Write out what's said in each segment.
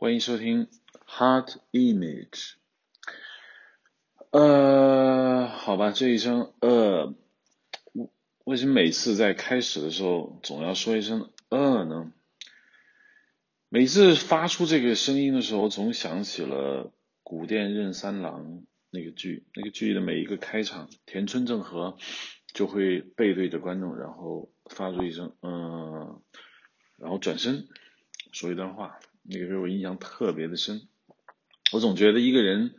欢迎收听 Heart Image。呃，好吧，这一声呃，为什么每次在开始的时候总要说一声呃呢？每次发出这个声音的时候，总想起了古殿任三郎那个剧，那个剧的每一个开场，田村正和就会背对着观众，然后发出一声嗯，然后转身说一段话。那个时候我印象特别的深，我总觉得一个人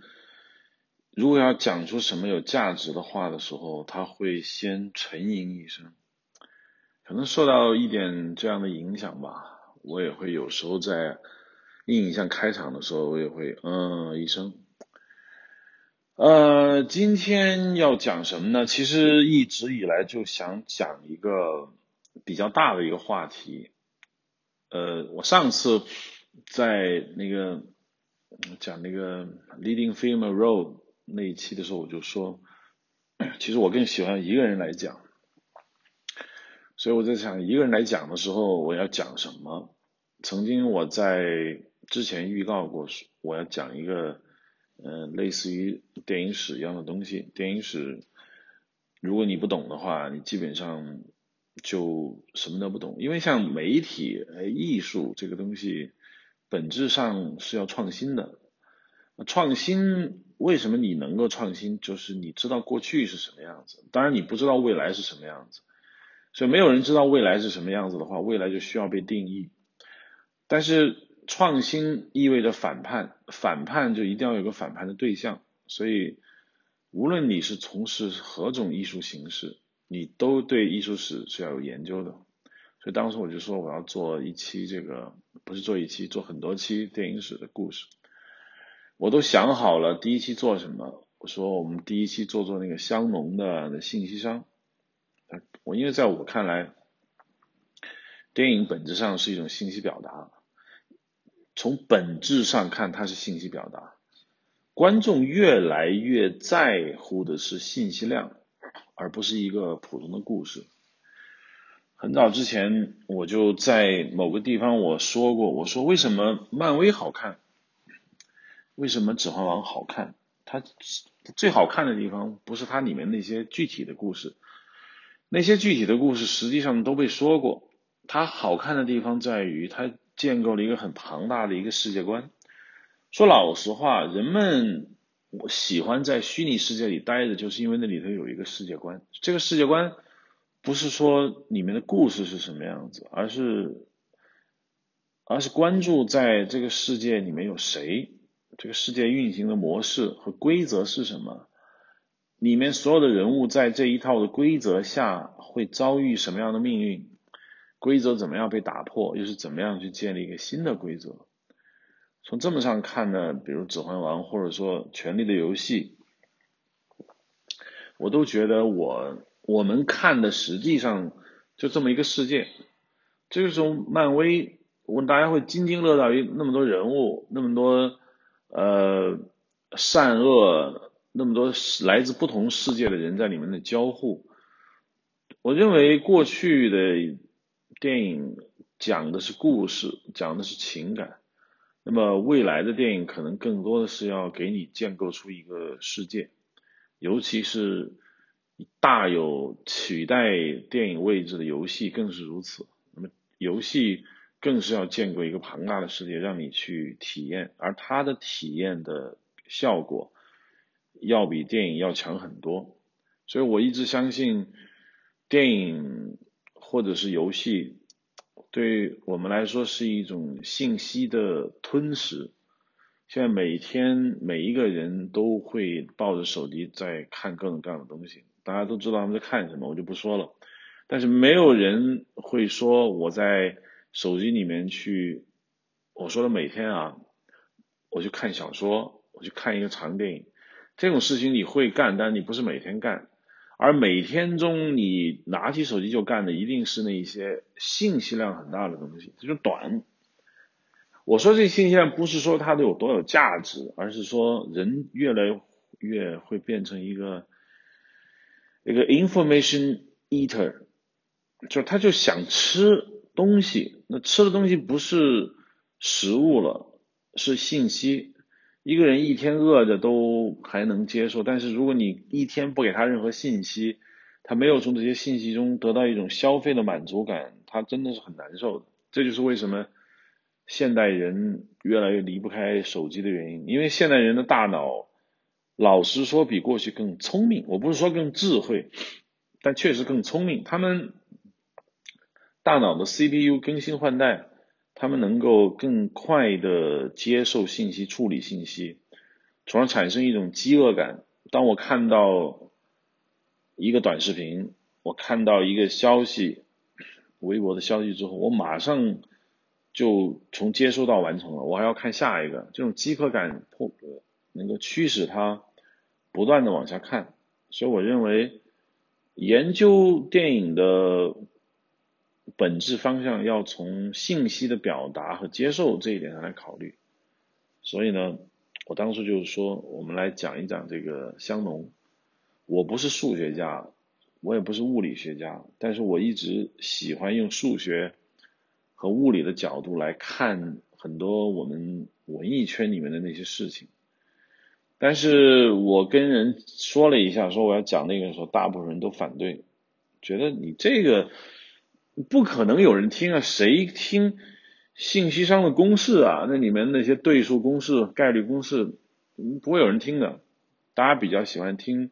如果要讲出什么有价值的话的时候，他会先沉吟一声，可能受到一点这样的影响吧。我也会有时候在印象开场的时候，我也会嗯一声。呃，今天要讲什么呢？其实一直以来就想讲一个比较大的一个话题。呃，我上次。在那个讲那个 leading female role 那一期的时候，我就说，其实我更喜欢一个人来讲。所以我在想，一个人来讲的时候，我要讲什么？曾经我在之前预告过，我要讲一个，嗯，类似于电影史一样的东西。电影史，如果你不懂的话，你基本上就什么都不懂。因为像媒体、艺术这个东西。本质上是要创新的，创新为什么你能够创新？就是你知道过去是什么样子，当然你不知道未来是什么样子，所以没有人知道未来是什么样子的话，未来就需要被定义。但是创新意味着反叛，反叛就一定要有个反叛的对象，所以无论你是从事何种艺术形式，你都对艺术史是要有研究的。所以当时我就说我要做一期这个，不是做一期，做很多期电影史的故事。我都想好了第一期做什么。我说我们第一期做做那个香农的信息商。我因为在我看来，电影本质上是一种信息表达。从本质上看，它是信息表达。观众越来越在乎的是信息量，而不是一个普通的故事。很早之前我就在某个地方我说过，我说为什么漫威好看，为什么指环王好看？它最好看的地方不是它里面那些具体的故事，那些具体的故事实际上都被说过。它好看的地方在于它建构了一个很庞大的一个世界观。说老实话，人们我喜欢在虚拟世界里待着，就是因为那里头有一个世界观。这个世界观。不是说里面的故事是什么样子，而是而是关注在这个世界里面有谁，这个世界运行的模式和规则是什么，里面所有的人物在这一套的规则下会遭遇什么样的命运，规则怎么样被打破，又是怎么样去建立一个新的规则。从这么上看呢，比如《指环王》或者说《权力的游戏》，我都觉得我。我们看的实际上就这么一个世界，这个时候漫威，我大家会津津乐道于那么多人物，那么多呃善恶，那么多来自不同世界的人在里面的交互。我认为过去的电影讲的是故事，讲的是情感，那么未来的电影可能更多的是要给你建构出一个世界，尤其是。大有取代电影位置的游戏更是如此。那么游戏更是要建构一个庞大的世界，让你去体验，而它的体验的效果要比电影要强很多。所以我一直相信，电影或者是游戏对我们来说是一种信息的吞噬。现在每天每一个人都会抱着手机在看各种各样的东西。大家都知道他们在看什么，我就不说了。但是没有人会说我在手机里面去，我说的每天啊，我去看小说，我去看一个长电影，这种事情你会干，但你不是每天干。而每天中你拿起手机就干的，一定是那一些信息量很大的东西，这就短。我说这信息量不是说它有多有价值，而是说人越来越会变成一个。一个 information eater，就是他就想吃东西，那吃的东西不是食物了，是信息。一个人一天饿着都还能接受，但是如果你一天不给他任何信息，他没有从这些信息中得到一种消费的满足感，他真的是很难受的。这就是为什么现代人越来越离不开手机的原因，因为现代人的大脑，老实说比过去更聪明。我不是说更智慧，但确实更聪明。他们大脑的 CPU 更新换代。他们能够更快的接受信息、处理信息，从而产生一种饥饿感。当我看到一个短视频，我看到一个消息、微博的消息之后，我马上就从接收到完成了，我还要看下一个。这种饥渴感迫能够驱使他不断的往下看。所以我认为，研究电影的。本质方向要从信息的表达和接受这一点上来考虑，所以呢，我当初就是说，我们来讲一讲这个香农。我不是数学家，我也不是物理学家，但是我一直喜欢用数学和物理的角度来看很多我们文艺圈里面的那些事情。但是我跟人说了一下，说我要讲那个时候，大部分人都反对，觉得你这个。不可能有人听啊！谁听信息商的公式啊？那里面那些对数公式、概率公式，不会有人听的。大家比较喜欢听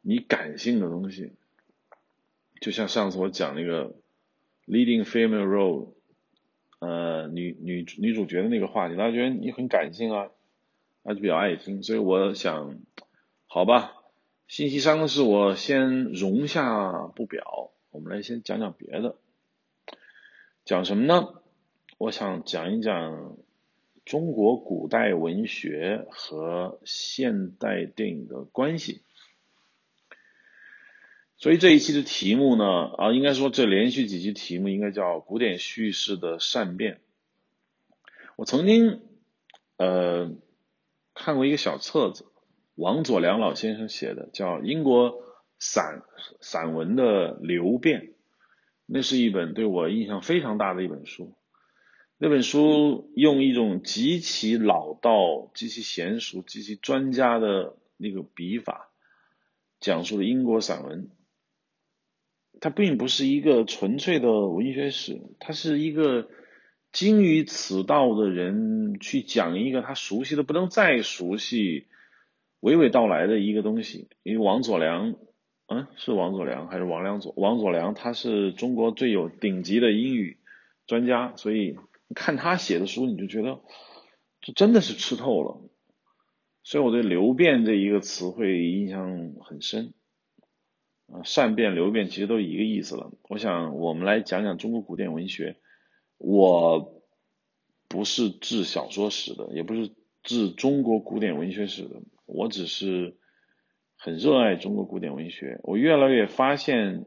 你感性的东西，就像上次我讲那个 leading female role，呃，女女女主角的那个话题，大家觉得你很感性啊，那就比较爱听。所以我想，好吧，信息商的事我先容下不表。我们来先讲讲别的，讲什么呢？我想讲一讲中国古代文学和现代电影的关系。所以这一期的题目呢，啊，应该说这连续几期题目应该叫古典叙事的善变。我曾经呃看过一个小册子，王佐良老先生写的，叫英国。散散文的流变，那是一本对我印象非常大的一本书。那本书用一种极其老道、极其娴熟、极其专家的那个笔法，讲述了英国散文。它并不是一个纯粹的文学史，它是一个精于此道的人去讲一个他熟悉的不能再熟悉、娓娓道来的一个东西。因为王佐良。嗯，是王佐良还是王良佐？王佐良他是中国最有顶级的英语专家，所以看他写的书，你就觉得这真的是吃透了。所以我对“流变”这一个词汇印象很深。啊，善变、流变其实都一个意思了。我想我们来讲讲中国古典文学。我不是治小说史的，也不是治中国古典文学史的，我只是。很热爱中国古典文学，我越来越发现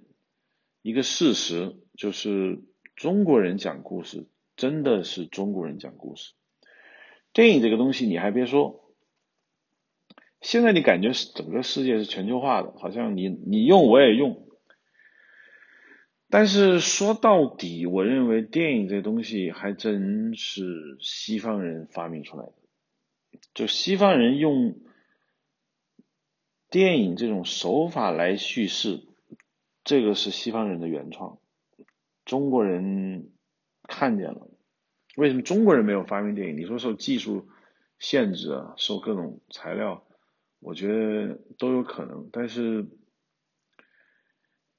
一个事实，就是中国人讲故事真的是中国人讲故事。电影这个东西，你还别说，现在你感觉是整个世界是全球化的，好像你你用我也用。但是说到底，我认为电影这东西还真是西方人发明出来的，就西方人用。电影这种手法来叙事，这个是西方人的原创，中国人看见了。为什么中国人没有发明电影？你说受技术限制啊，受各种材料，我觉得都有可能。但是，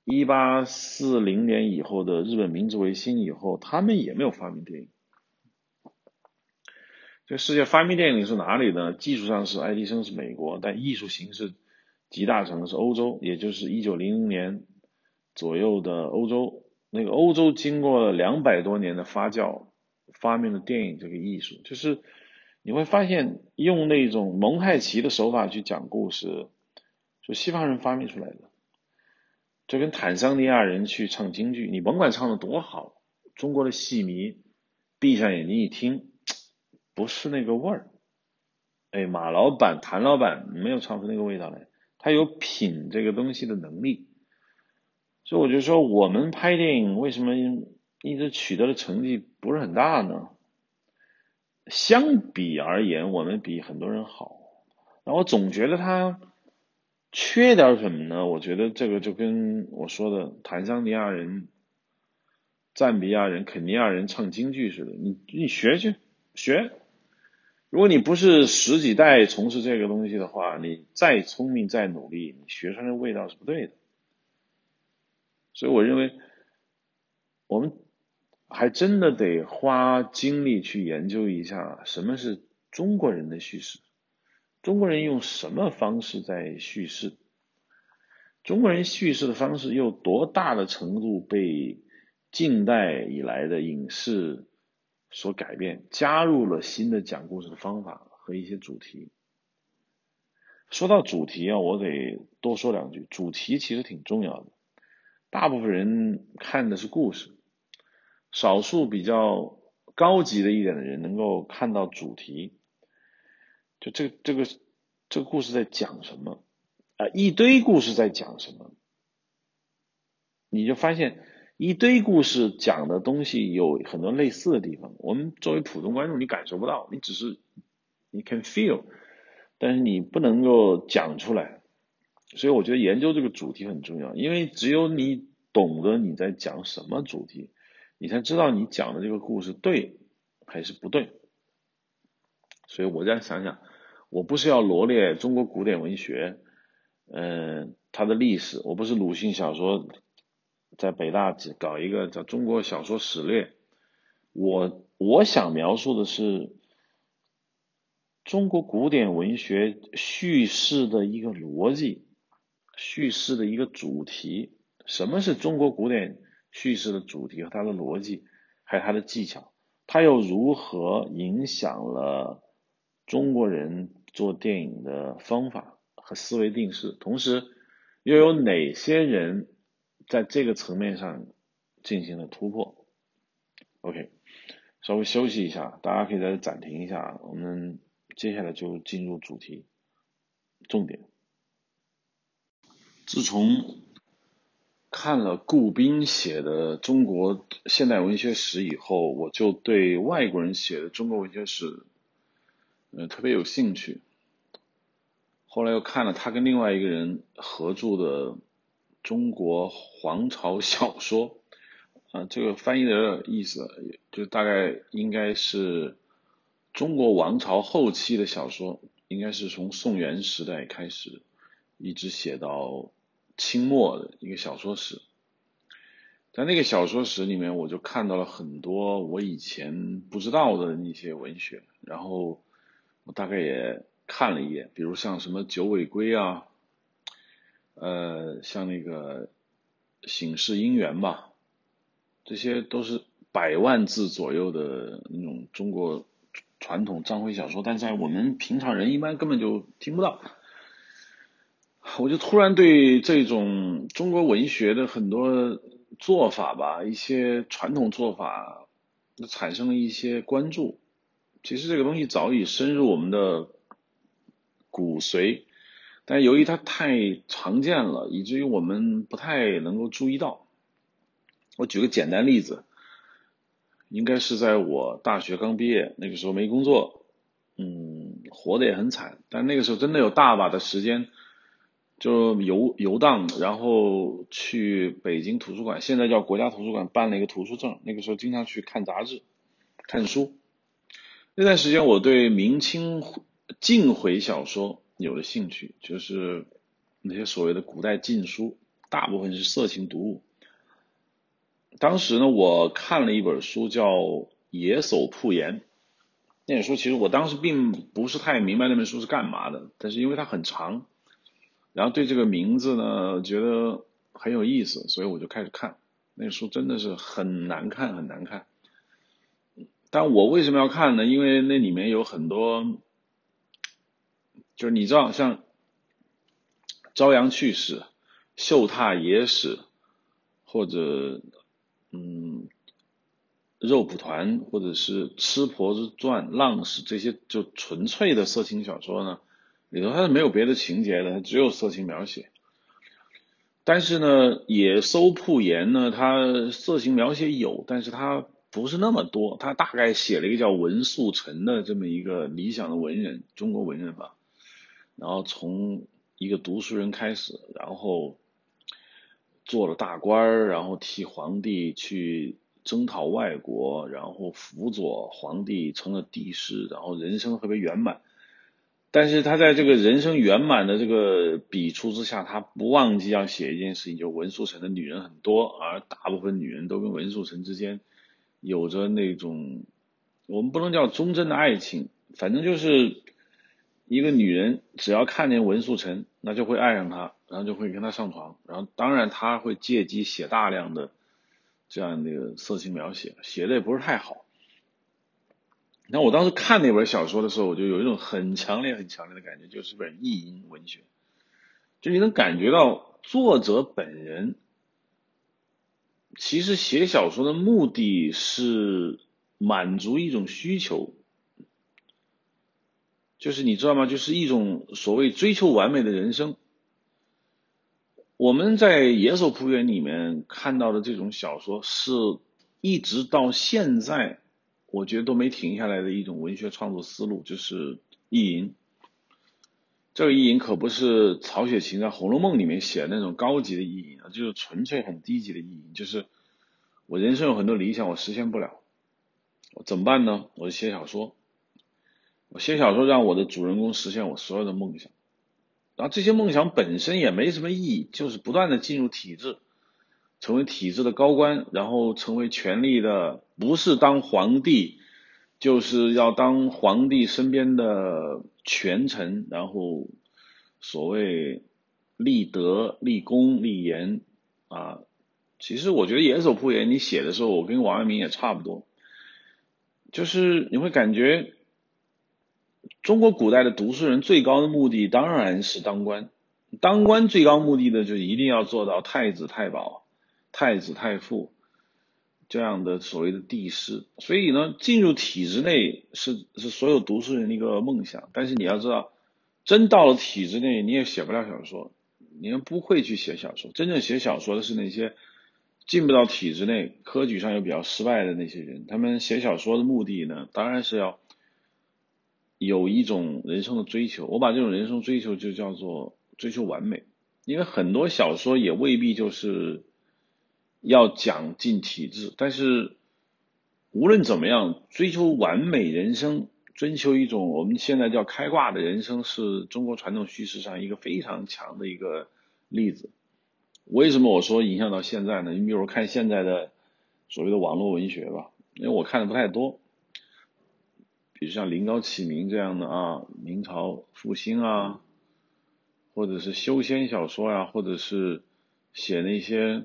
一八四零年以后的日本明治维新以后，他们也没有发明电影。这世界发明电影是哪里呢？技术上是爱迪生是美国，但艺术形式。集大成的是欧洲，也就是一九零零年左右的欧洲。那个欧洲经过了两百多年的发酵，发明了电影这个艺术。就是你会发现，用那种蒙太奇的手法去讲故事，就西方人发明出来的。就跟坦桑尼亚人去唱京剧，你甭管唱的多好，中国的戏迷闭上眼睛一听，不是那个味儿。哎，马老板、谭老板没有唱出那个味道来。他有品这个东西的能力，所以我就说，我们拍电影为什么一直取得的成绩不是很大呢？相比而言，我们比很多人好。然后我总觉得他缺点什么呢？我觉得这个就跟我说的坦桑尼亚人、赞比亚人、肯尼亚人唱京剧似的，你你学去学。如果你不是十几代从事这个东西的话，你再聪明再努力，你学出来的味道是不对的。所以我认为，我们还真的得花精力去研究一下什么是中国人的叙事，中国人用什么方式在叙事，中国人叙事的方式又多大的程度被近代以来的影视。所改变，加入了新的讲故事的方法和一些主题。说到主题啊，我得多说两句。主题其实挺重要的，大部分人看的是故事，少数比较高级的一点的人能够看到主题。就这这个这个故事在讲什么啊？一堆故事在讲什么？你就发现。一堆故事讲的东西有很多类似的地方，我们作为普通观众你感受不到，你只是你 can feel，但是你不能够讲出来，所以我觉得研究这个主题很重要，因为只有你懂得你在讲什么主题，你才知道你讲的这个故事对还是不对。所以我再想想，我不是要罗列中国古典文学，嗯，它的历史，我不是鲁迅小说。在北大搞一个叫《中国小说史略》，我我想描述的是中国古典文学叙事的一个逻辑，叙事的一个主题。什么是中国古典叙事的主题和它的逻辑，还有它的技巧？它又如何影响了中国人做电影的方法和思维定式？同时，又有哪些人？在这个层面上进行了突破。OK，稍微休息一下，大家可以在这暂停一下，我们接下来就进入主题重点。自从看了顾彬写的中国现代文学史以后，我就对外国人写的中国文学史，嗯，特别有兴趣。后来又看了他跟另外一个人合著的。中国皇朝小说，啊，这个翻译的意思就大概应该是中国王朝后期的小说，应该是从宋元时代开始，一直写到清末的一个小说史。在那个小说史里面，我就看到了很多我以前不知道的那些文学，然后我大概也看了一眼，比如像什么九尾龟啊。呃，像那个《醒世姻缘》吧，这些都是百万字左右的那种中国传统章回小说，但在我们平常人一般根本就听不到。我就突然对这种中国文学的很多做法吧，一些传统做法，产生了一些关注。其实这个东西早已深入我们的骨髓。但由于它太常见了，以至于我们不太能够注意到。我举个简单例子，应该是在我大学刚毕业那个时候没工作，嗯，活得也很惨。但那个时候真的有大把的时间，就游游荡，然后去北京图书馆，现在叫国家图书馆办了一个图书证。那个时候经常去看杂志、看书。那段时间我对明清晋回小说。有了兴趣，就是那些所谓的古代禁书，大部分是色情读物。当时呢，我看了一本书叫《野叟铺言》，那本书其实我当时并不是太明白那本书是干嘛的，但是因为它很长，然后对这个名字呢觉得很有意思，所以我就开始看。那书真的是很难看，很难看。但我为什么要看呢？因为那里面有很多。就是你知道，像朝阳趣史、秀榻野史，或者嗯肉蒲团，或者是吃婆子传、浪史这些，就纯粹的色情小说呢，里头它是没有别的情节的，它只有色情描写。但是呢，野搜铺言呢，它色情描写有，但是它不是那么多，他大概写了一个叫文素臣的这么一个理想的文人，中国文人吧。然后从一个读书人开始，然后做了大官，然后替皇帝去征讨外国，然后辅佐皇帝成了帝师，然后人生特别圆满。但是他在这个人生圆满的这个笔触之下，他不忘记要写一件事情，就文素臣的女人很多，而大部分女人都跟文素臣之间有着那种我们不能叫忠贞的爱情，反正就是一个女人只要看见文素臣，那就会爱上他，然后就会跟他上床，然后当然他会借机写大量的这样的色情描写，写的也不是太好。那我当时看那本小说的时候，我就有一种很强烈、很强烈的感觉，就是本意淫文学，就你能感觉到作者本人其实写小说的目的是满足一种需求，就是你知道吗？就是一种所谓追求完美的人生。我们在《野兽扑园》里面看到的这种小说，是一直到现在。我觉得都没停下来的一种文学创作思路，就是意淫。这个意淫可不是曹雪芹在《红楼梦》里面写的那种高级的意淫啊，就是纯粹很低级的意淫。就是我人生有很多理想，我实现不了，怎么办呢？我就写小说，我写小说让我的主人公实现我所有的梦想，然后这些梦想本身也没什么意义，就是不断的进入体制。成为体制的高官，然后成为权力的，不是当皇帝，就是要当皇帝身边的权臣，然后所谓立德、立功、立言啊。其实我觉得《野手铺言》你写的时候，我跟王阳明也差不多，就是你会感觉中国古代的读书人最高的目的当然是当官，当官最高目的的就一定要做到太子太保。太子太傅这样的所谓的帝师，所以呢，进入体制内是是所有读书人的一个梦想。但是你要知道，真到了体制内，你也写不了小说，你们不会去写小说。真正写小说的是那些进不到体制内、科举上又比较失败的那些人。他们写小说的目的呢，当然是要有一种人生的追求。我把这种人生追求就叫做追求完美，因为很多小说也未必就是。要讲尽体制，但是无论怎么样，追求完美人生，追求一种我们现在叫开挂的人生，是中国传统叙事上一个非常强的一个例子。为什么我说影响到现在呢？你比如看现在的所谓的网络文学吧，因为我看的不太多，比如像临高启明这样的啊，明朝复兴啊，或者是修仙小说呀，或者是写那些。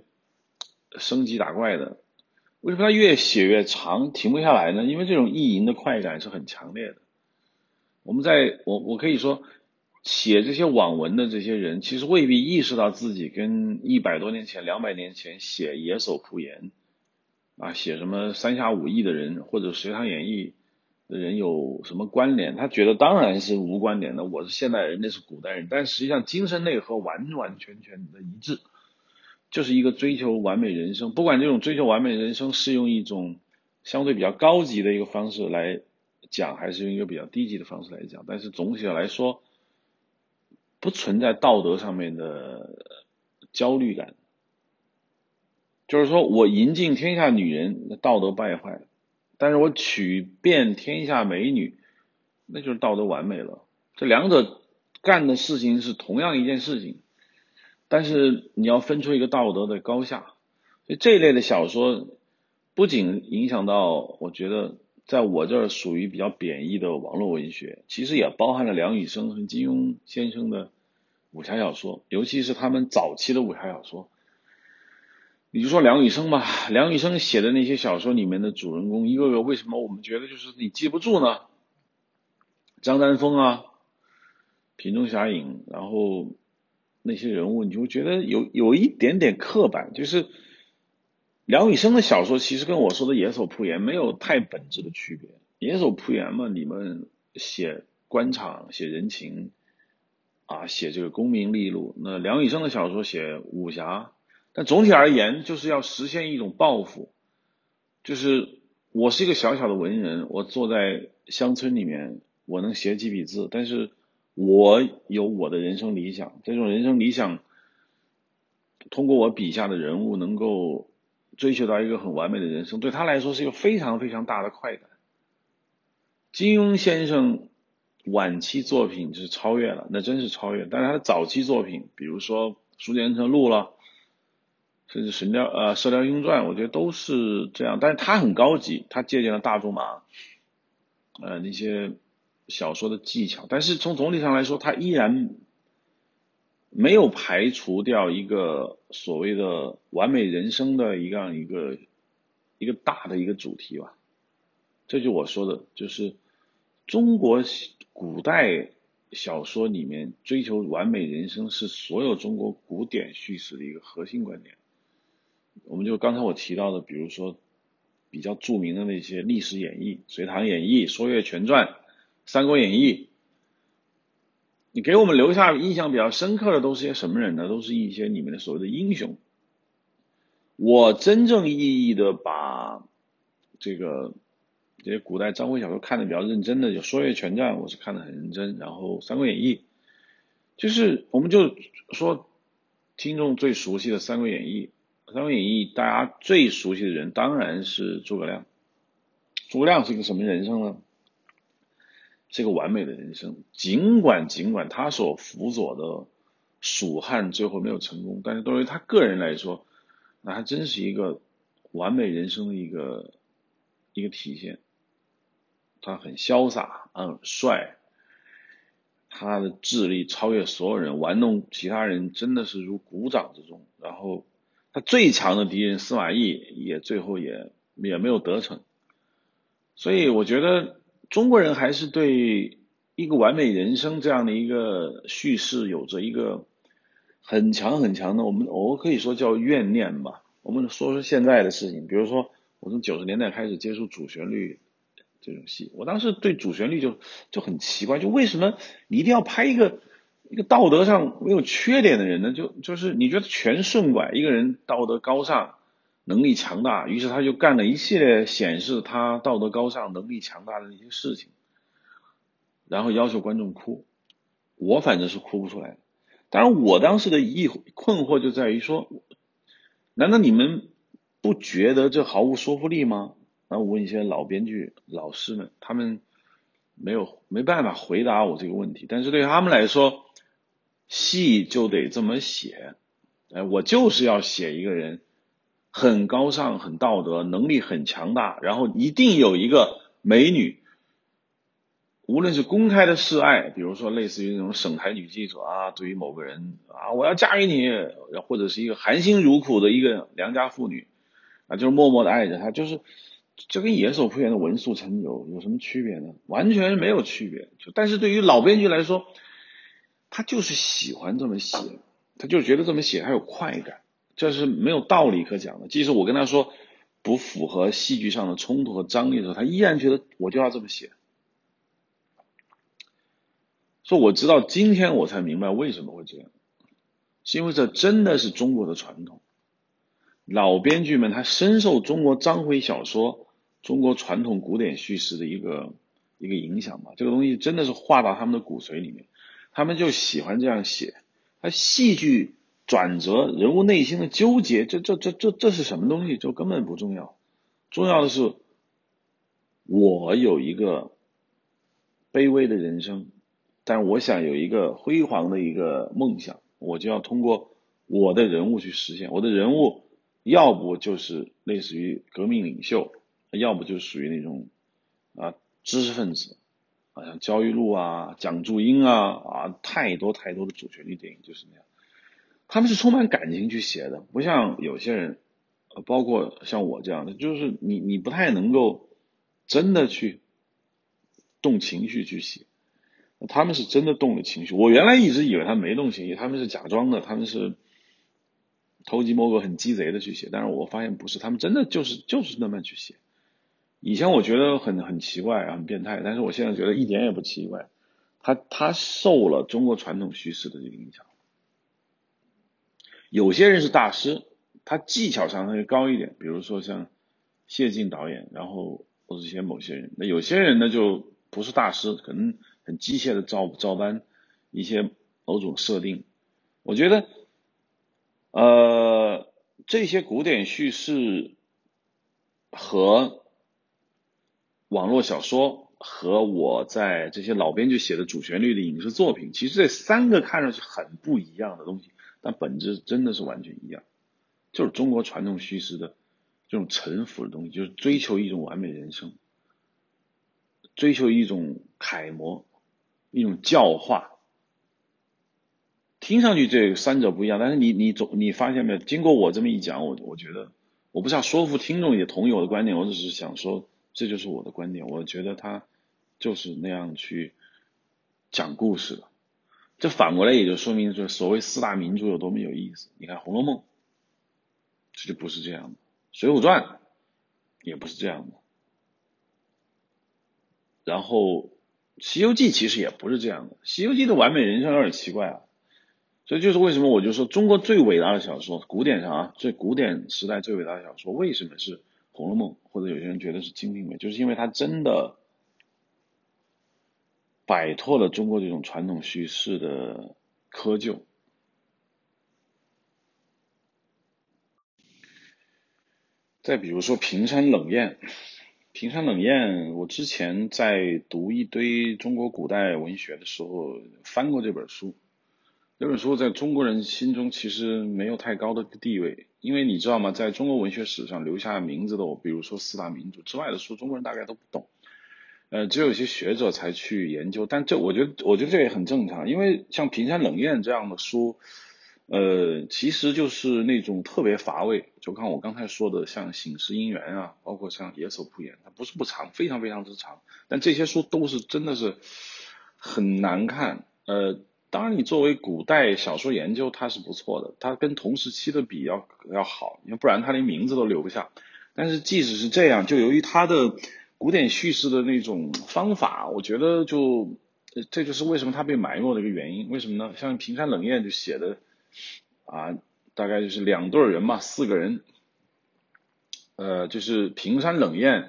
升级打怪的，为什么他越写越长，停不下来呢？因为这种意淫的快感是很强烈的。我们在我我可以说，写这些网文的这些人，其实未必意识到自己跟一百多年前、两百年前写《野手铺言》啊，写什么三侠五义的人或者《隋唐演义》的人有什么关联？他觉得当然是无关联的。我是现代人，那是古代人，但实际上精神内核完完全全的一致。就是一个追求完美人生，不管这种追求完美人生是用一种相对比较高级的一个方式来讲，还是用一个比较低级的方式来讲，但是总体上来说，不存在道德上面的焦虑感。就是说我淫尽天下女人，道德败坏；但是我娶遍天下美女，那就是道德完美了。这两者干的事情是同样一件事情。但是你要分出一个道德的高下，所以这一类的小说不仅影响到，我觉得在我这儿属于比较贬义的网络文学，其实也包含了梁羽生和金庸先生的武侠小说，尤其是他们早期的武侠小说。你就说梁羽生吧，梁羽生写的那些小说里面的主人公，一个个为什么我们觉得就是你记不住呢？张丹峰啊，品中侠影，然后。那些人物，你就觉得有有一点点刻板。就是梁羽生的小说，其实跟我说的《野叟铺言》没有太本质的区别。《野叟铺言》嘛，你们写官场、写人情啊，写这个功名利禄。那梁羽生的小说写武侠，但总体而言，就是要实现一种抱负，就是我是一个小小的文人，我坐在乡村里面，我能写几笔字，但是我有我的人生理想，这种人生理想，通过我笔下的人物能够追求到一个很完美的人生，对他来说是一个非常非常大的快感。金庸先生晚期作品是超越了，那真是超越，但是他的早期作品，比如说《书剑恩仇录》了。甚至《神雕》呃《射雕英雄传》，我觉得都是这样，但是他很高级，他借鉴了大仲马，呃那些小说的技巧，但是从总体上来说，他依然没有排除掉一个所谓的完美人生的一样一个一个大的一个主题吧。这就我说的，就是中国古代小说里面追求完美人生是所有中国古典叙事的一个核心观点。我们就刚才我提到的，比如说比较著名的那些历史演义，《隋唐演义》《说岳全传》《三国演义》，你给我们留下印象比较深刻的都是些什么人呢？都是一些里面的所谓的英雄。我真正意义的把这个这些古代章回小说看的比较认真的，就《说岳全传》，我是看的很认真。然后《三国演义》，就是我们就说听众最熟悉的《三国演义》。《三国演义》，大家最熟悉的人当然是诸葛亮。诸葛亮是一个什么人生呢？是一个完美的人生。尽管尽管他所辅佐的蜀汉最后没有成功，但是对于他个人来说，那还真是一个完美人生的一个一个体现。他很潇洒，很帅，他的智力超越所有人，玩弄其他人真的是如鼓掌之中。然后。他最强的敌人司马懿也最后也也没有得逞，所以我觉得中国人还是对一个完美人生这样的一个叙事有着一个很强很强的，我们我可以说叫怨念吧。我们说说现在的事情，比如说我从九十年代开始接触主旋律这种戏，我当时对主旋律就就很奇怪，就为什么你一定要拍一个？一个道德上没有缺点的人呢，就就是你觉得全顺拐，一个人道德高尚，能力强大，于是他就干了一系列显示他道德高尚、能力强大的一些事情，然后要求观众哭，我反正是哭不出来。当然，我当时的疑困惑就在于说，难道你们不觉得这毫无说服力吗？然后我问一些老编剧老师们，他们没有没办法回答我这个问题，但是对他们来说。戏就得这么写，哎，我就是要写一个人很高尚、很道德、能力很强大，然后一定有一个美女，无论是公开的示爱，比如说类似于那种省台女记者啊，对于某个人啊，我要嫁给你，或者是一个含辛茹苦的一个良家妇女啊，就是默默的爱着他，就是这跟野兽铺演的文素成有有什么区别呢？完全没有区别。就但是对于老编剧来说。他就是喜欢这么写，他就觉得这么写他有快感，这是没有道理可讲的。即使我跟他说不符合戏剧上的冲突和张力的时候，他依然觉得我就要这么写。说我直到今天我才明白为什么会这样，是因为这真的是中国的传统。老编剧们他深受中国章回小说、中国传统古典叙事的一个一个影响吧，这个东西真的是化到他们的骨髓里面。他们就喜欢这样写，他戏剧转折、人物内心的纠结，这这这这这是什么东西？就根本不重要。重要的是，我有一个卑微的人生，但我想有一个辉煌的一个梦想，我就要通过我的人物去实现。我的人物要不就是类似于革命领袖，要不就属于那种啊知识分子。像焦裕禄啊、蒋祝英啊啊，太多太多的主旋律电影就是那样，他们是充满感情去写的，不像有些人，包括像我这样的，就是你你不太能够真的去动情绪去写，他们是真的动了情绪。我原来一直以为他没动情绪，他们是假装的，他们是偷鸡摸狗、很鸡贼的去写，但是我发现不是，他们真的就是就是那么去写。以前我觉得很很奇怪，很变态，但是我现在觉得一点也不奇怪。他他受了中国传统叙事的这个影响。有些人是大师，他技巧上他就高一点，比如说像谢晋导演，然后或者一些某些人。那有些人呢就不是大师，可能很机械的照照搬一些某种设定。我觉得，呃，这些古典叙事和网络小说和我在这些老编剧写的主旋律的影视作品，其实这三个看上去很不一样的东西，但本质真的是完全一样，就是中国传统叙事的这种沉浮的东西，就是追求一种完美人生，追求一种楷模，一种教化。听上去这三者不一样，但是你你总你发现没有？经过我这么一讲，我我觉得我不是要说服听众也同意我的观点，我只是想说这就是我的观点。我觉得他就是那样去讲故事的。这反过来也就说明，就所谓四大名著有多么有意思。你看《红楼梦》，这就不是这样的；《水浒传》也不是这样的。然后《西游记》其实也不是这样的，《西游记》的完美人生有点奇怪啊。所以就是为什么我就说中国最伟大的小说，古典上啊，最古典时代最伟大的小说，为什么是《红楼梦》？或者有些人觉得是《金瓶梅》，就是因为它真的摆脱了中国这种传统叙事的窠臼。再比如说《平山冷艳》，《平山冷艳》，我之前在读一堆中国古代文学的时候翻过这本书。这本书在中国人心中其实没有太高的地位，因为你知道吗？在中国文学史上留下名字的，我比如说四大名著之外的书，中国人大概都不懂，呃，只有一些学者才去研究。但这我觉得，我觉得这也很正常，因为像《平山冷艳》这样的书，呃，其实就是那种特别乏味。就看我刚才说的，像《醒世姻缘》啊，包括像《野叟铺言》，它不是不长，非常非常之长，但这些书都是真的是很难看，呃。当然，你作为古代小说研究，它是不错的，它跟同时期的比要要好，因为不然它连名字都留不下。但是即使是这样，就由于它的古典叙事的那种方法，我觉得就这就是为什么它被埋没的一个原因。为什么呢？像《平山冷艳》就写的啊，大概就是两对人嘛，四个人，呃，就是《平山冷艳》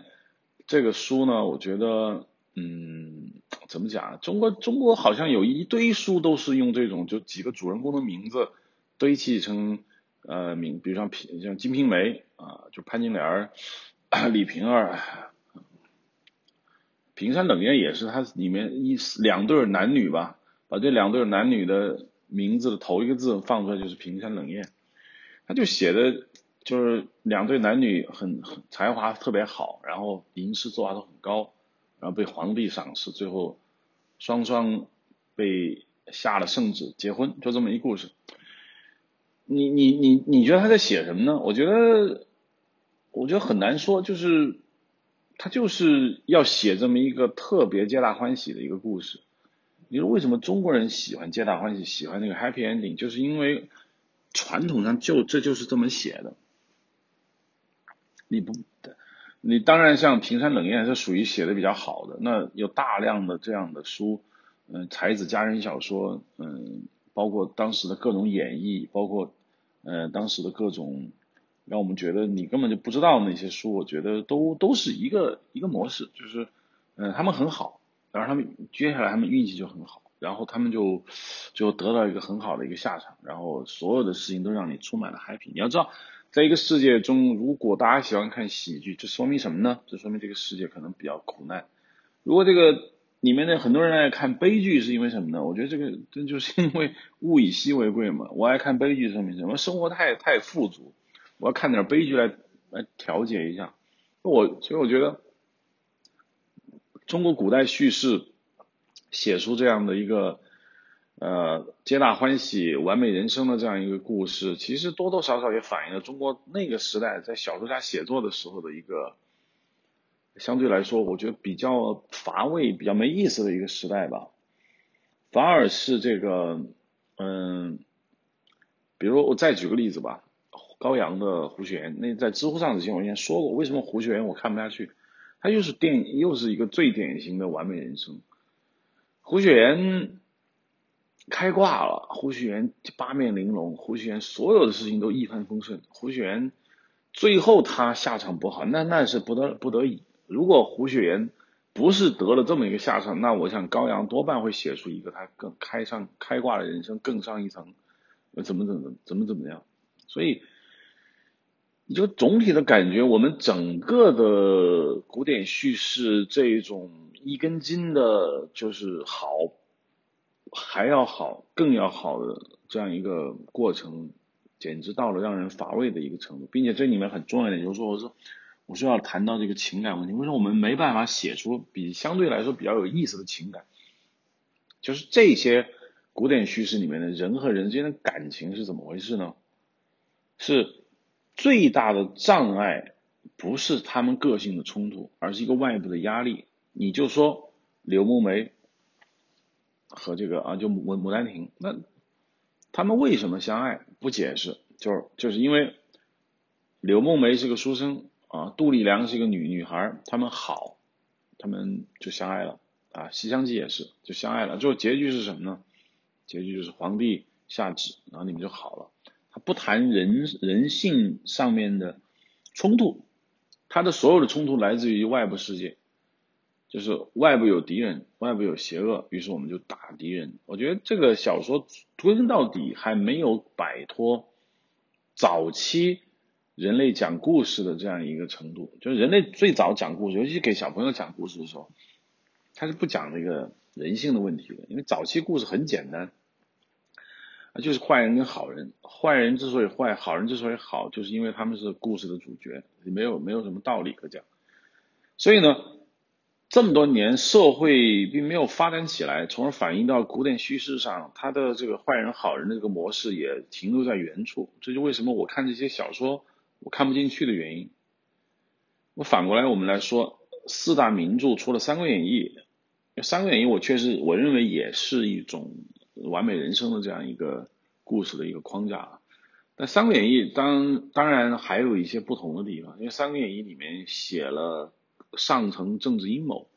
这个书呢，我觉得。嗯，怎么讲？中国中国好像有一堆书都是用这种就几个主人公的名字堆砌成呃名，比如像平像《金瓶梅》啊，就潘金莲、李瓶儿，《平山冷艳》也是它里面一两对男女吧，把这两对男女的名字的头一个字放出来就是《平山冷艳》，他就写的就是两对男女很很才华特别好，然后吟诗作画都很高。然后被皇帝赏识，最后双双被下了圣旨结婚，就这么一故事。你你你你觉得他在写什么呢？我觉得我觉得很难说，就是他就是要写这么一个特别皆大欢喜的一个故事。你说为什么中国人喜欢皆大欢喜，喜欢那个 happy ending？就是因为传统上就这就是这么写的。你不。你当然像《平山冷艳》是属于写的比较好的，那有大量的这样的书，嗯，才子佳人小说，嗯，包括当时的各种演绎，包括，呃，当时的各种让我们觉得你根本就不知道那些书，我觉得都都是一个一个模式，就是，嗯，他们很好，然后他们接下来他们运气就很好，然后他们就就得到一个很好的一个下场，然后所有的事情都让你充满了 happy。你要知道。在一个世界中，如果大家喜欢看喜剧，这说明什么呢？这说明这个世界可能比较苦难。如果这个里面的很多人爱看悲剧，是因为什么呢？我觉得这个这就是因为物以稀为贵嘛。我爱看悲剧，说明什么？生活太太富足，我要看点悲剧来来调节一下。我所以我觉得，中国古代叙事写出这样的一个。呃，皆大欢喜、完美人生的这样一个故事，其实多多少少也反映了中国那个时代在小说家写作的时候的一个相对来说，我觉得比较乏味、比较没意思的一个时代吧。反而是这个，嗯，比如我再举个例子吧，高阳的《胡雪岩》，那在知乎上之前我以前说过，为什么《胡雪岩》我看不下去？他又是电，又是一个最典型的完美人生，《胡雪岩》。开挂了，胡雪岩八面玲珑，胡雪岩所有的事情都一帆风顺。胡雪岩最后他下场不好，那那是不得不得已。如果胡雪岩不是得了这么一个下场，那我想高阳多半会写出一个他更开上开挂的人生更上一层，怎么怎么怎么怎么样。所以，你就总体的感觉，我们整个的古典叙事这种一根筋的，就是好，还要好，更要好的这样一个过程。简直到了让人乏味的一个程度，并且这里面很重要一点就是说，我说我说要谈到这个情感问题，为什么我们没办法写出比相对来说比较有意思的情感？就是这些古典叙事里面的人和人之间的感情是怎么回事呢？是最大的障碍不是他们个性的冲突，而是一个外部的压力。你就说柳梦梅和这个啊，就牡牡丹亭那。他们为什么相爱？不解释，就是就是因为柳梦梅是个书生啊，杜丽娘是一个女女孩，他们好，他们就相爱了啊。西厢记也是，就相爱了。最后结局是什么呢？结局就是皇帝下旨，然后你们就好了。他不谈人人性上面的冲突，他的所有的冲突来自于外部世界。就是外部有敌人，外部有邪恶，于是我们就打敌人。我觉得这个小说归根到底还没有摆脱早期人类讲故事的这样一个程度。就是人类最早讲故事，尤其给小朋友讲故事的时候，他是不讲这个人性的问题的，因为早期故事很简单，就是坏人跟好人。坏人之所以坏，好人之所以好，就是因为他们是故事的主角，没有没有什么道理可讲。所以呢。这么多年，社会并没有发展起来，从而反映到古典叙事上，它的这个坏人好人的这个模式也停留在原处。这就为什么我看这些小说我看不进去的原因。我反过来我们来说，四大名著除了《三国演义》，《三国演义》我确实我认为也是一种完美人生的这样一个故事的一个框架。但《三国演义》当当然还有一些不同的地方，因为《三国演义》里面写了。上层政治阴谋，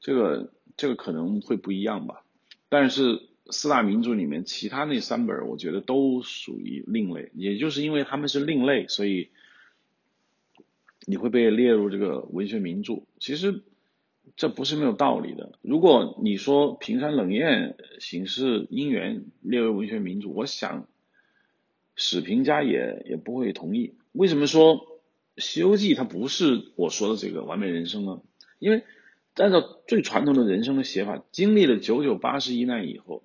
这个这个可能会不一样吧。但是四大名著里面，其他那三本，我觉得都属于另类。也就是因为他们是另类，所以你会被列入这个文学名著。其实这不是没有道理的。如果你说平山冷艳、醒世姻缘列为文学名著，我想史评家也也不会同意。为什么说？《西游记》它不是我说的这个完美人生啊，因为按照最传统的人生的写法，经历了九九八十一难以后，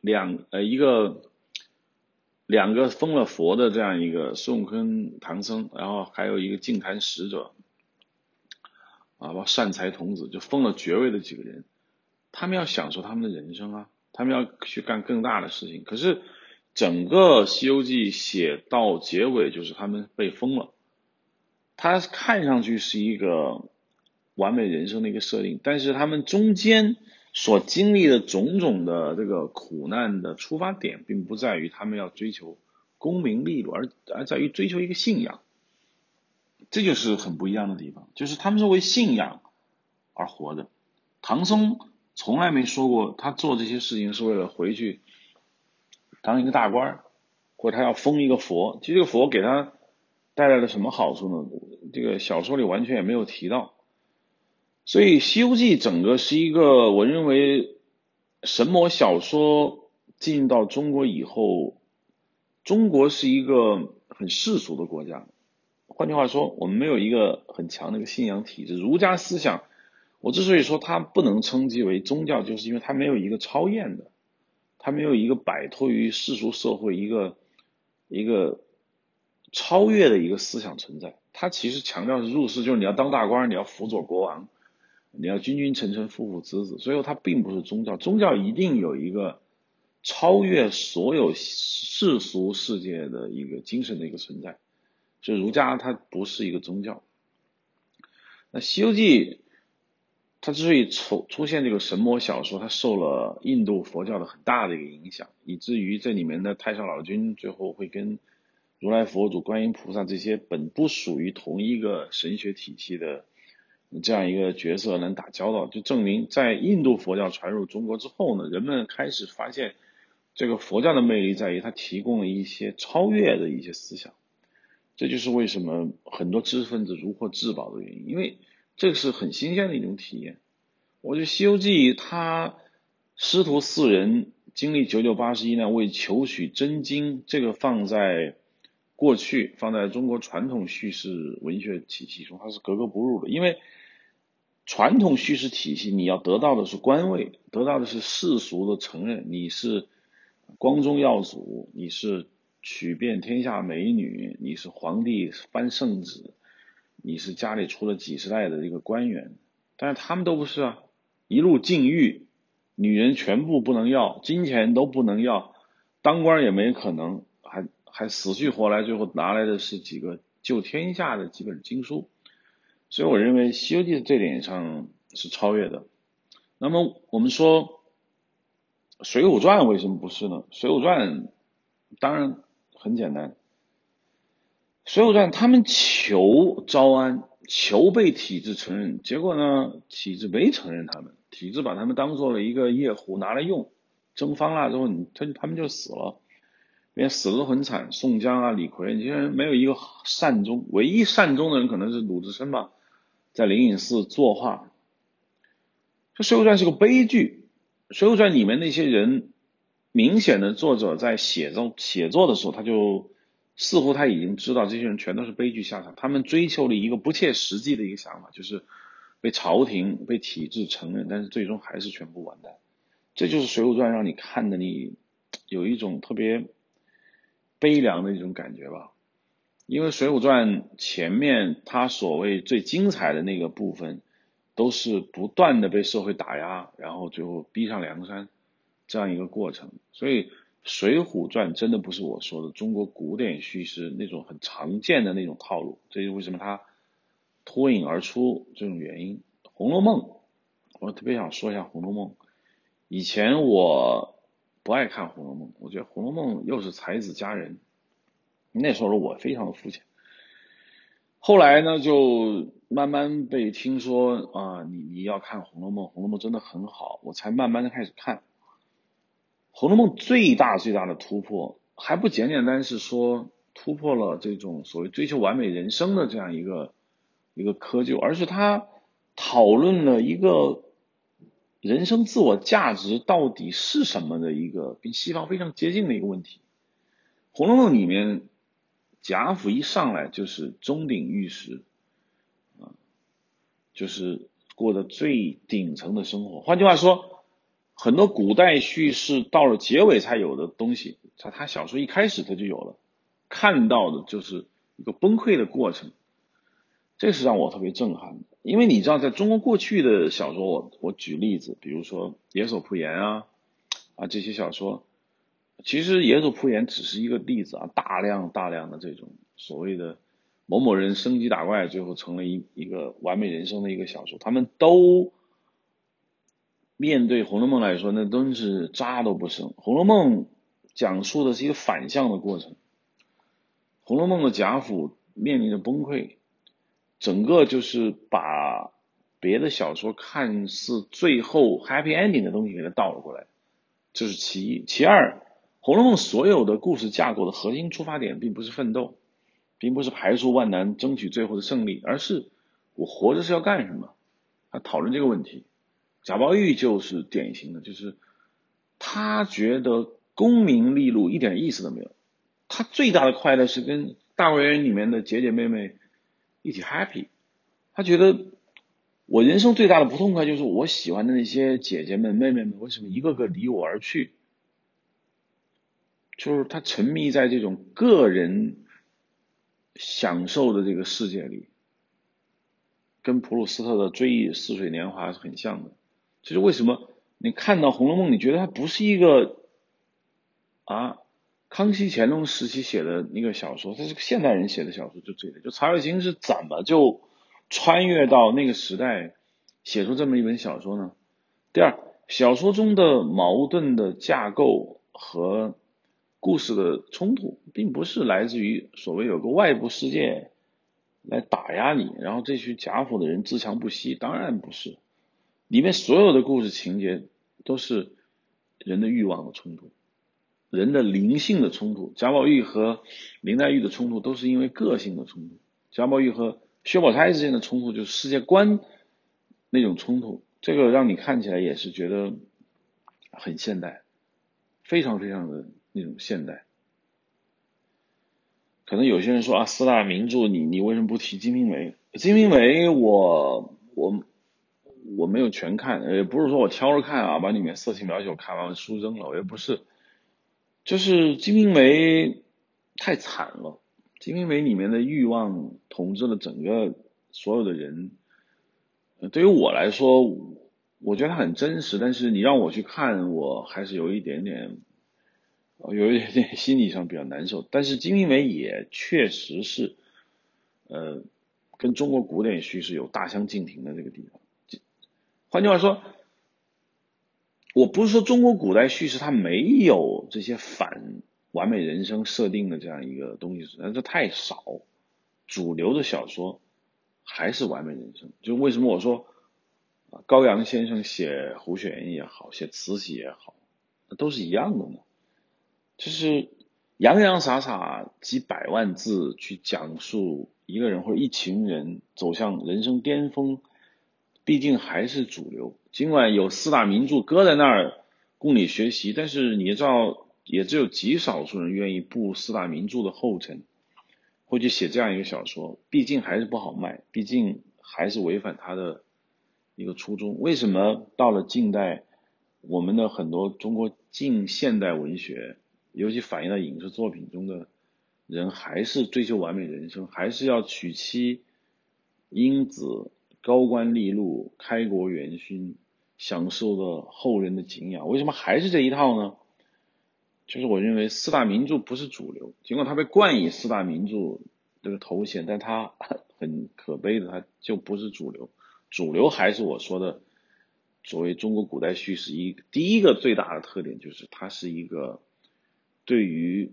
两呃一个两个封了佛的这样一个孙悟空、唐僧，然后还有一个净坛使者啊，包括善财童子，就封了爵位的几个人，他们要享受他们的人生啊，他们要去干更大的事情。可是整个《西游记》写到结尾，就是他们被封了。他看上去是一个完美人生的一个设定，但是他们中间所经历的种种的这个苦难的出发点，并不在于他们要追求功名利禄，而而在于追求一个信仰。这就是很不一样的地方，就是他们是为信仰而活的。唐僧从来没说过他做这些事情是为了回去当一个大官，或者他要封一个佛。其实这个佛给他。带来了什么好处呢？这个小说里完全也没有提到。所以《西游记》整个是一个，我认为神魔小说进到中国以后，中国是一个很世俗的国家。换句话说，我们没有一个很强的一个信仰体制。儒家思想，我之所以说它不能称之为宗教，就是因为它没有一个超验的，它没有一个摆脱于世俗社会一个一个。超越的一个思想存在，它其实强调是入世，就是你要当大官，你要辅佐国王，你要君君臣臣，父父子子，所以它并不是宗教。宗教一定有一个超越所有世俗世界的一个精神的一个存在，所以儒家它不是一个宗教。那《西游记》它之所以出出现这个神魔小说，它受了印度佛教的很大的一个影响，以至于这里面的太上老君最后会跟。如来佛祖、观音菩萨这些本不属于同一个神学体系的这样一个角色能打交道，就证明在印度佛教传入中国之后呢，人们开始发现这个佛教的魅力在于它提供了一些超越的一些思想，这就是为什么很多知识分子如获至宝的原因，因为这个是很新鲜的一种体验。我觉得《西游记》它师徒四人经历九九八十一难为求取真经，这个放在过去放在中国传统叙事文学体系中，它是格格不入的。因为传统叙事体系，你要得到的是官位，得到的是世俗的承认，你是光宗耀祖，你是。娶遍天下美女，你是皇帝颁圣旨，你是家里出了几十代的一个官员，但是他们都不是啊，一路禁欲，女人全部不能要，金钱都不能要，当官也没可能，还死去活来，最后拿来的是几个救天下的几本经书，所以我认为《西游记》这点上是超越的。那么我们说《水浒传》为什么不是呢？《水浒传》当然。很简单，《水浒传》他们求招安，求被体制承认，结果呢，体制没承认他们，体制把他们当做了一个夜壶拿来用，蒸方腊之后，你他他们就死了，连死的都很惨。宋江啊，李逵这些人没有一个善终，唯一善终的人可能是鲁智深吧，在灵隐寺作画。这《水浒传》是个悲剧，《水浒传》里面那些人。明显的，作者在写作写作的时候，他就似乎他已经知道这些人全都是悲剧下场。他们追求了一个不切实际的一个想法，就是被朝廷、被体制承认，但是最终还是全部完蛋。这就是《水浒传》让你看的，你有一种特别悲凉的一种感觉吧。因为《水浒传》前面他所谓最精彩的那个部分，都是不断的被社会打压，然后最后逼上梁山。这样一个过程，所以《水浒传》真的不是我说的中国古典叙事那种很常见的那种套路，这就为什么它脱颖而出这种原因。《红楼梦》，我特别想说一下《红楼梦》。以前我不爱看《红楼梦》，我觉得《红楼梦》又是才子佳人，那时候我非常的肤浅。后来呢，就慢慢被听说啊，你你要看《红楼梦》，《红楼梦》真的很好，我才慢慢的开始看。《红楼梦》最大最大的突破，还不简简单是说突破了这种所谓追求完美人生的这样一个一个窠臼，而是他讨论了一个人生自我价值到底是什么的一个跟西方非常接近的一个问题。《红楼梦》里面，贾府一上来就是钟鼎玉石，啊，就是过的最顶层的生活。换句话说。很多古代叙事到了结尾才有的东西，在他小说一开始他就有了，看到的就是一个崩溃的过程，这是让我特别震撼的。因为你知道，在中国过去的小说，我我举例子，比如说《野叟铺言》啊啊这些小说，其实《野叟铺言》只是一个例子啊，大量大量的这种所谓的某某人升级打怪，最后成了一一个完美人生的一个小说，他们都。面对《红楼梦》来说，那真是渣都不剩。《红楼梦》讲述的是一个反向的过程，《红楼梦》的贾府面临着崩溃，整个就是把别的小说看似最后 happy ending 的东西给它倒了过来，这是其一。其二，《红楼梦》所有的故事架构的核心出发点并不是奋斗，并不是排除万难争取最后的胜利，而是我活着是要干什么？他讨论这个问题。贾宝玉就是典型的，就是他觉得功名利禄一点意思都没有，他最大的快乐是跟大观园里面的姐姐妹妹一起 happy，他觉得我人生最大的不痛快就是我喜欢的那些姐姐们妹妹们为什么一个个离我而去，就是他沉迷在这种个人享受的这个世界里，跟普鲁斯特的《追忆似水年华》是很像的。就是为什么？你看到《红楼梦》，你觉得它不是一个啊，康熙、乾隆时期写的那个小说，它是个现代人写的小说，就这个，就曹雪芹是怎么就穿越到那个时代，写出这么一本小说呢？第二，小说中的矛盾的架构和故事的冲突，并不是来自于所谓有个外部世界来打压你，然后这群贾府的人自强不息，当然不是。里面所有的故事情节都是人的欲望的冲突，人的灵性的冲突。贾宝玉和林黛玉的冲突都是因为个性的冲突。贾宝玉和薛宝钗之间的冲突就是世界观那种冲突，这个让你看起来也是觉得很现代，非常非常的那种现代。可能有些人说啊，四大名著，你你为什么不提《金瓶梅》？《金瓶梅》我我我没有全看，也不是说我挑着看啊，把里面色情描写我看完书扔了，我也不是，就是《金瓶梅》太惨了，《金瓶梅》里面的欲望统治了整个所有的人。对于我来说，我觉得它很真实，但是你让我去看，我还是有一点点。有一点点心理上比较难受，但是金瓶梅也确实是，呃，跟中国古典叙事有大相径庭的这个地方。换句话说，我不是说中国古代叙事它没有这些反完美人生设定的这样一个东西，但这太少。主流的小说还是完美人生。就为什么我说高阳先生写《胡雪岩》也好，写慈禧也好，都是一样的呢？就是洋洋洒洒几百万字去讲述一个人或者一群人走向人生巅峰，毕竟还是主流。尽管有四大名著搁在那儿供你学习，但是你知道，也只有极少数人愿意步四大名著的后尘，会去写这样一个小说。毕竟还是不好卖，毕竟还是违反他的一个初衷。为什么到了近代，我们的很多中国近现代文学？尤其反映到影视作品中的人，还是追求完美人生，还是要娶妻、英子、高官利禄、开国元勋，享受的后人的敬仰。为什么还是这一套呢？就是我认为四大名著不是主流，尽管它被冠以四大名著这个头衔，但它很可悲的，它就不是主流。主流还是我说的，作为中国古代叙事一第一个最大的特点，就是它是一个。对于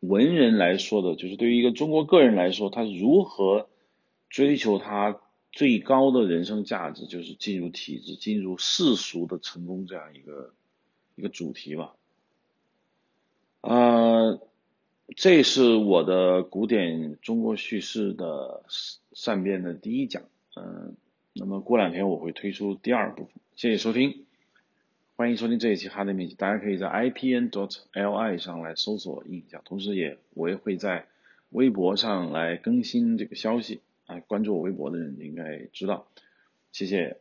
文人来说的，就是对于一个中国个人来说，他如何追求他最高的人生价值，就是进入体制、进入世俗的成功这样一个一个主题吧。呃，这是我的古典中国叙事的善变的第一讲。嗯，那么过两天我会推出第二部分。谢谢收听。欢迎收听这一期哈德秘籍，大家可以在 ipn dot li 上来搜索印象，同时也我也会在微博上来更新这个消息啊，关注我微博的人应该知道，谢谢。